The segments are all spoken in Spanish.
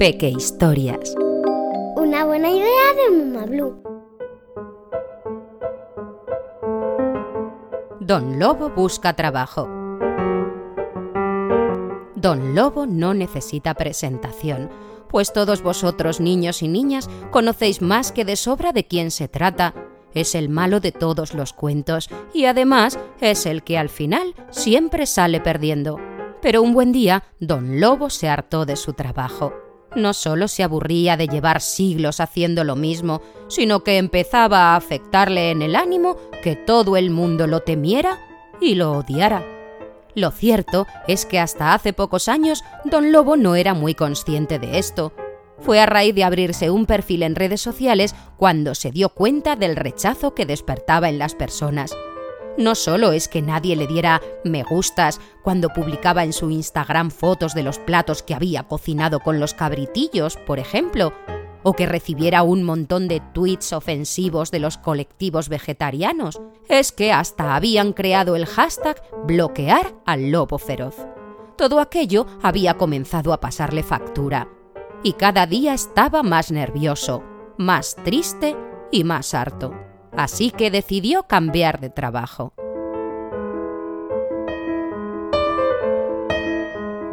Peque Historias. Una buena idea de Mamá Blue. Don Lobo busca trabajo. Don Lobo no necesita presentación, pues todos vosotros, niños y niñas, conocéis más que de sobra de quién se trata. Es el malo de todos los cuentos y además es el que al final siempre sale perdiendo. Pero un buen día, don Lobo se hartó de su trabajo. No solo se aburría de llevar siglos haciendo lo mismo, sino que empezaba a afectarle en el ánimo que todo el mundo lo temiera y lo odiara. Lo cierto es que hasta hace pocos años don Lobo no era muy consciente de esto. Fue a raíz de abrirse un perfil en redes sociales cuando se dio cuenta del rechazo que despertaba en las personas. No solo es que nadie le diera me gustas cuando publicaba en su Instagram fotos de los platos que había cocinado con los cabritillos, por ejemplo, o que recibiera un montón de tweets ofensivos de los colectivos vegetarianos, es que hasta habían creado el hashtag bloquear al lobo feroz. Todo aquello había comenzado a pasarle factura, y cada día estaba más nervioso, más triste y más harto. Así que decidió cambiar de trabajo.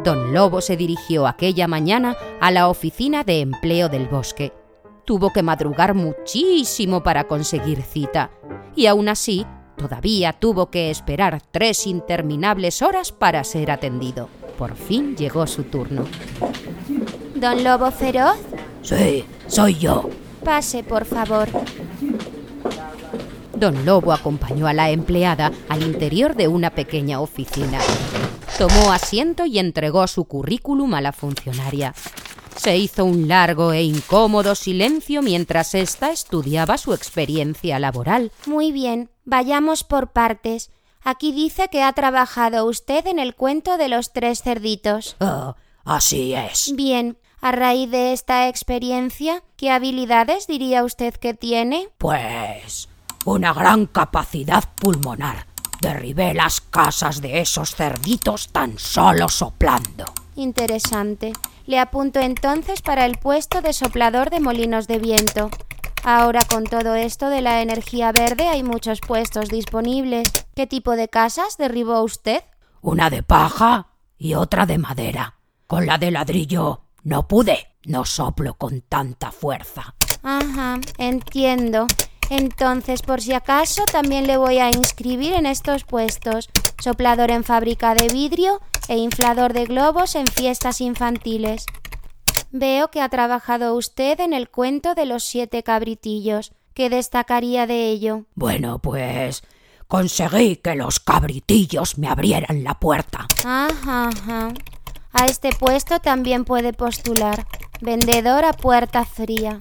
Don Lobo se dirigió aquella mañana a la oficina de empleo del bosque. Tuvo que madrugar muchísimo para conseguir cita, y aún así todavía tuvo que esperar tres interminables horas para ser atendido. Por fin llegó su turno. ¿Don Lobo Feroz? Sí, soy yo. Pase, por favor. Don Lobo acompañó a la empleada al interior de una pequeña oficina. Tomó asiento y entregó su currículum a la funcionaria. Se hizo un largo e incómodo silencio mientras ésta estudiaba su experiencia laboral. Muy bien, vayamos por partes. Aquí dice que ha trabajado usted en el cuento de los tres cerditos. Ah, así es. Bien, a raíz de esta experiencia, ¿qué habilidades diría usted que tiene? Pues una gran capacidad pulmonar. Derribé las casas de esos cerditos tan solo soplando. Interesante. Le apunto entonces para el puesto de soplador de molinos de viento. Ahora con todo esto de la energía verde hay muchos puestos disponibles. ¿Qué tipo de casas derribó usted? Una de paja y otra de madera. Con la de ladrillo no pude. No soplo con tanta fuerza. Ajá, entiendo. Entonces, por si acaso, también le voy a inscribir en estos puestos. Soplador en fábrica de vidrio e inflador de globos en fiestas infantiles. Veo que ha trabajado usted en el cuento de los siete cabritillos. ¿Qué destacaría de ello? Bueno, pues conseguí que los cabritillos me abrieran la puerta. Ajá, ajá. A este puesto también puede postular. Vendedor a puerta fría.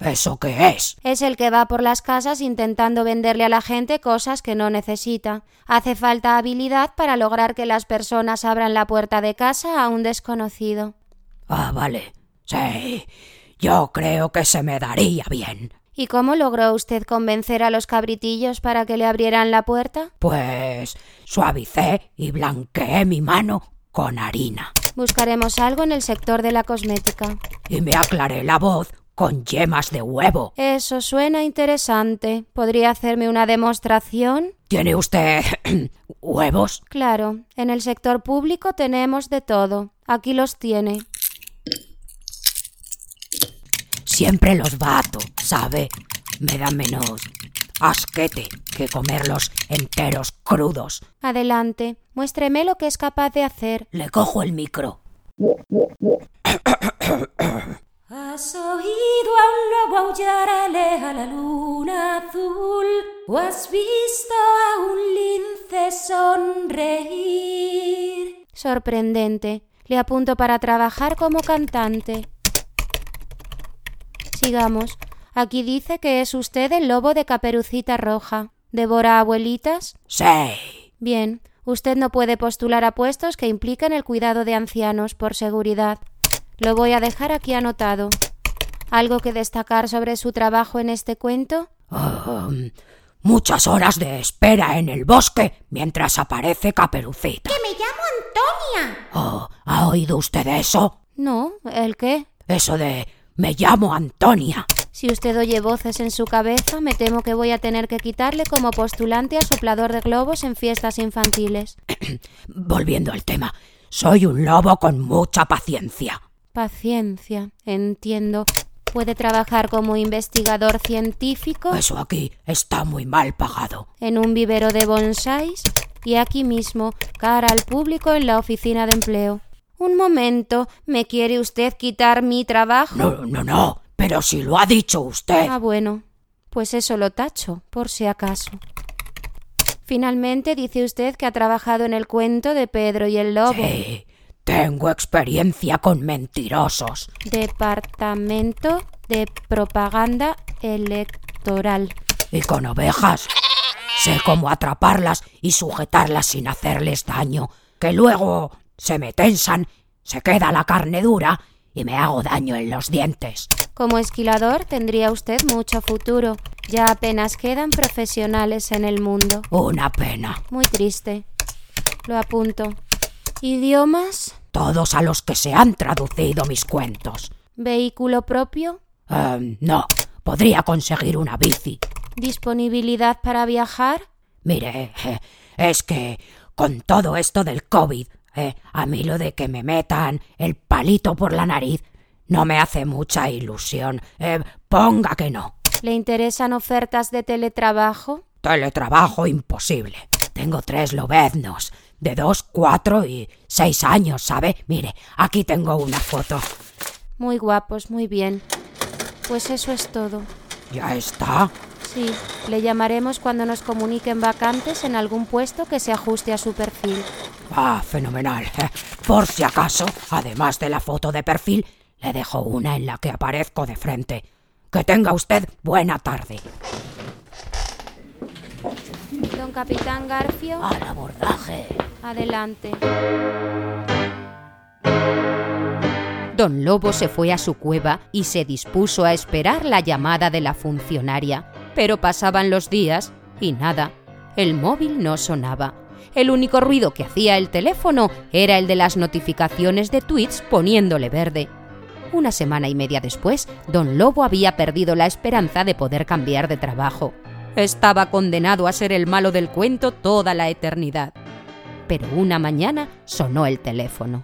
¿Eso qué es? Es el que va por las casas intentando venderle a la gente cosas que no necesita. Hace falta habilidad para lograr que las personas abran la puerta de casa a un desconocido. Ah, vale. Sí. Yo creo que se me daría bien. ¿Y cómo logró usted convencer a los cabritillos para que le abrieran la puerta? Pues suavicé y blanqueé mi mano con harina. Buscaremos algo en el sector de la cosmética. Y me aclaré la voz con yemas de huevo. Eso suena interesante. ¿Podría hacerme una demostración? ¿Tiene usted huevos? Claro, en el sector público tenemos de todo. Aquí los tiene. Siempre los bato, ¿sabe? Me da menos asquete que comerlos enteros crudos. Adelante, muéstreme lo que es capaz de hacer. Le cojo el micro. ¿Has oído a un lobo aullar a la luna azul? ¿O has visto a un lince sonreír? Sorprendente. Le apunto para trabajar como cantante. Sigamos. Aquí dice que es usted el lobo de caperucita roja. ¿Devora abuelitas? Sí. Bien. Usted no puede postular a puestos que impliquen el cuidado de ancianos por seguridad. Lo voy a dejar aquí anotado. ¿Algo que destacar sobre su trabajo en este cuento? Um, muchas horas de espera en el bosque mientras aparece Caperucita. ¡Que me llamo Antonia! Oh, ¿Ha oído usted eso? No, ¿el qué? Eso de me llamo Antonia. Si usted oye voces en su cabeza, me temo que voy a tener que quitarle como postulante a soplador de globos en fiestas infantiles. Volviendo al tema, soy un lobo con mucha paciencia. Paciencia, entiendo. ¿Puede trabajar como investigador científico? Eso aquí está muy mal pagado. ¿En un vivero de bonsáis? Y aquí mismo, cara al público en la oficina de empleo. Un momento, ¿me quiere usted quitar mi trabajo? No, no, no. Pero si lo ha dicho usted. Ah, bueno. Pues eso lo tacho, por si acaso. Finalmente dice usted que ha trabajado en el cuento de Pedro y el Lobo. Sí, tengo experiencia con mentirosos. Departamento de Propaganda Electoral. Y con ovejas. Sé cómo atraparlas y sujetarlas sin hacerles daño, que luego se me tensan, se queda la carne dura y me hago daño en los dientes. Como esquilador tendría usted mucho futuro. Ya apenas quedan profesionales en el mundo. Una pena. Muy triste. Lo apunto. ¿Idiomas? Todos a los que se han traducido mis cuentos. ¿Vehículo propio? Em, no, podría conseguir una bici. ¿Disponibilidad para viajar? Mire, eh, es que con todo esto del COVID, eh, a mí lo de que me metan el palito por la nariz no me hace mucha ilusión. Eh, ponga que no. ¿Le interesan ofertas de teletrabajo? Teletrabajo imposible. Tengo tres lobeznos, de dos, cuatro y seis años, ¿sabe? Mire, aquí tengo una foto. Muy guapos, muy bien. Pues eso es todo. ¿Ya está? Sí, le llamaremos cuando nos comuniquen vacantes en algún puesto que se ajuste a su perfil. Ah, fenomenal. Por si acaso, además de la foto de perfil, le dejo una en la que aparezco de frente. Que tenga usted buena tarde. Don Capitán Garfio, Al abordaje. adelante. Don Lobo se fue a su cueva y se dispuso a esperar la llamada de la funcionaria. Pero pasaban los días y nada. El móvil no sonaba. El único ruido que hacía el teléfono era el de las notificaciones de tweets poniéndole verde. Una semana y media después, don Lobo había perdido la esperanza de poder cambiar de trabajo. Estaba condenado a ser el malo del cuento toda la eternidad. Pero una mañana sonó el teléfono.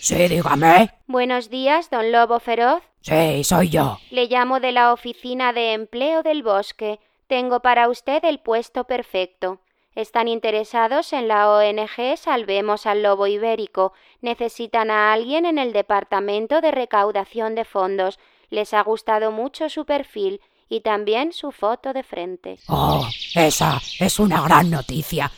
Sí, dígame. Buenos días, don Lobo Feroz. Sí, soy yo. Le llamo de la oficina de empleo del bosque. Tengo para usted el puesto perfecto. Están interesados en la ONG Salvemos al Lobo Ibérico. Necesitan a alguien en el departamento de recaudación de fondos. Les ha gustado mucho su perfil y también su foto de frente. Oh, esa es una gran noticia.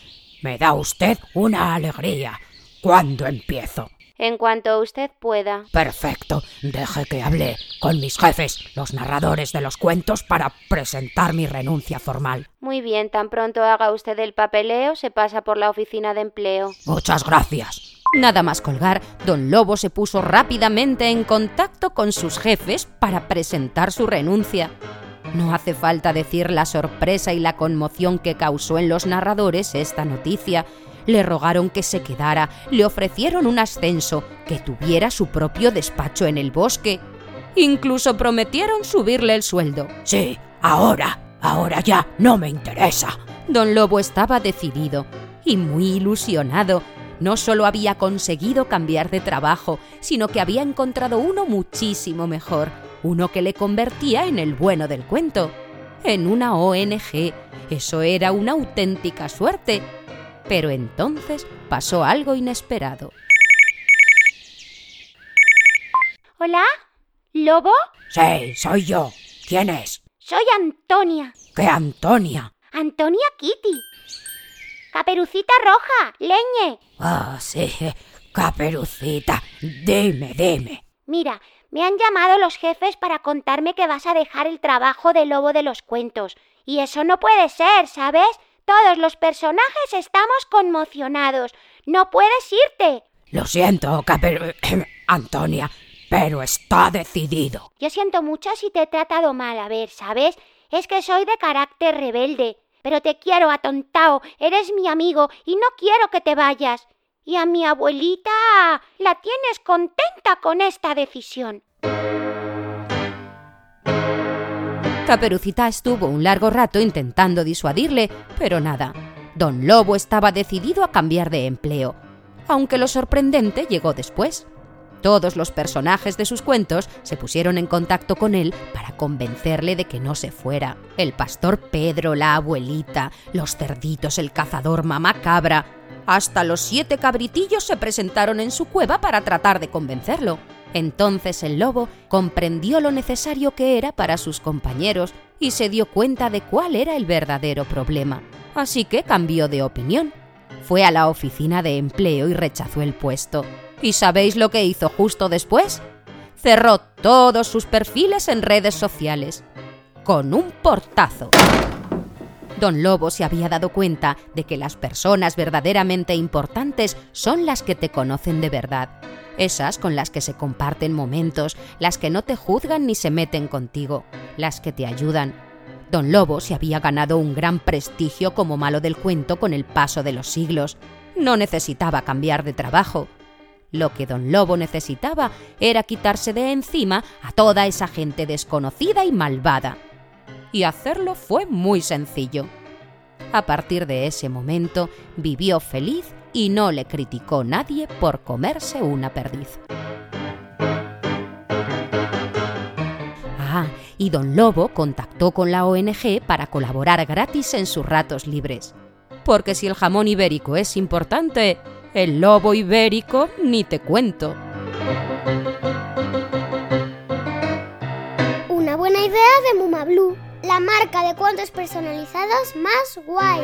Me da usted una alegría. ¿Cuándo empiezo? En cuanto usted pueda. Perfecto. Deje que hable con mis jefes, los narradores de los cuentos, para presentar mi renuncia formal. Muy bien, tan pronto haga usted el papeleo, se pasa por la oficina de empleo. Muchas gracias. Nada más colgar, don Lobo se puso rápidamente en contacto con sus jefes para presentar su renuncia. No hace falta decir la sorpresa y la conmoción que causó en los narradores esta noticia. Le rogaron que se quedara, le ofrecieron un ascenso, que tuviera su propio despacho en el bosque. Incluso prometieron subirle el sueldo. Sí, ahora, ahora ya no me interesa. Don Lobo estaba decidido y muy ilusionado. No solo había conseguido cambiar de trabajo, sino que había encontrado uno muchísimo mejor, uno que le convertía en el bueno del cuento, en una ONG. Eso era una auténtica suerte. Pero entonces pasó algo inesperado. ¿Hola? ¿Lobo? Sí, soy yo. ¿Quién es? Soy Antonia. ¿Qué Antonia? Antonia Kitty. Caperucita roja, leñe. Ah, sí, caperucita. Dime, dime. Mira, me han llamado los jefes para contarme que vas a dejar el trabajo de lobo de los cuentos. Y eso no puede ser, ¿sabes? Todos los personajes estamos conmocionados. No puedes irte. Lo siento, caperu... Antonia, pero está decidido. Yo siento mucho si te he tratado mal, a ver, ¿sabes? Es que soy de carácter rebelde. Pero te quiero, atontao. Eres mi amigo y no quiero que te vayas. Y a mi abuelita la tienes contenta con esta decisión. Caperucita estuvo un largo rato intentando disuadirle, pero nada. Don Lobo estaba decidido a cambiar de empleo, aunque lo sorprendente llegó después. Todos los personajes de sus cuentos se pusieron en contacto con él para convencerle de que no se fuera. El pastor Pedro, la abuelita, los cerditos, el cazador, mamá cabra. Hasta los siete cabritillos se presentaron en su cueva para tratar de convencerlo. Entonces el lobo comprendió lo necesario que era para sus compañeros y se dio cuenta de cuál era el verdadero problema. Así que cambió de opinión. Fue a la oficina de empleo y rechazó el puesto. ¿Y sabéis lo que hizo justo después? Cerró todos sus perfiles en redes sociales. Con un portazo. Don Lobo se había dado cuenta de que las personas verdaderamente importantes son las que te conocen de verdad. Esas con las que se comparten momentos, las que no te juzgan ni se meten contigo, las que te ayudan. Don Lobo se había ganado un gran prestigio como malo del cuento con el paso de los siglos. No necesitaba cambiar de trabajo. Lo que don Lobo necesitaba era quitarse de encima a toda esa gente desconocida y malvada. Y hacerlo fue muy sencillo. A partir de ese momento vivió feliz y no le criticó nadie por comerse una perdiz. Ah, y don Lobo contactó con la ONG para colaborar gratis en sus ratos libres. Porque si el jamón ibérico es importante, el lobo ibérico ni te cuento. Una buena idea de Muma Blue, la marca de cuentos personalizados más guay.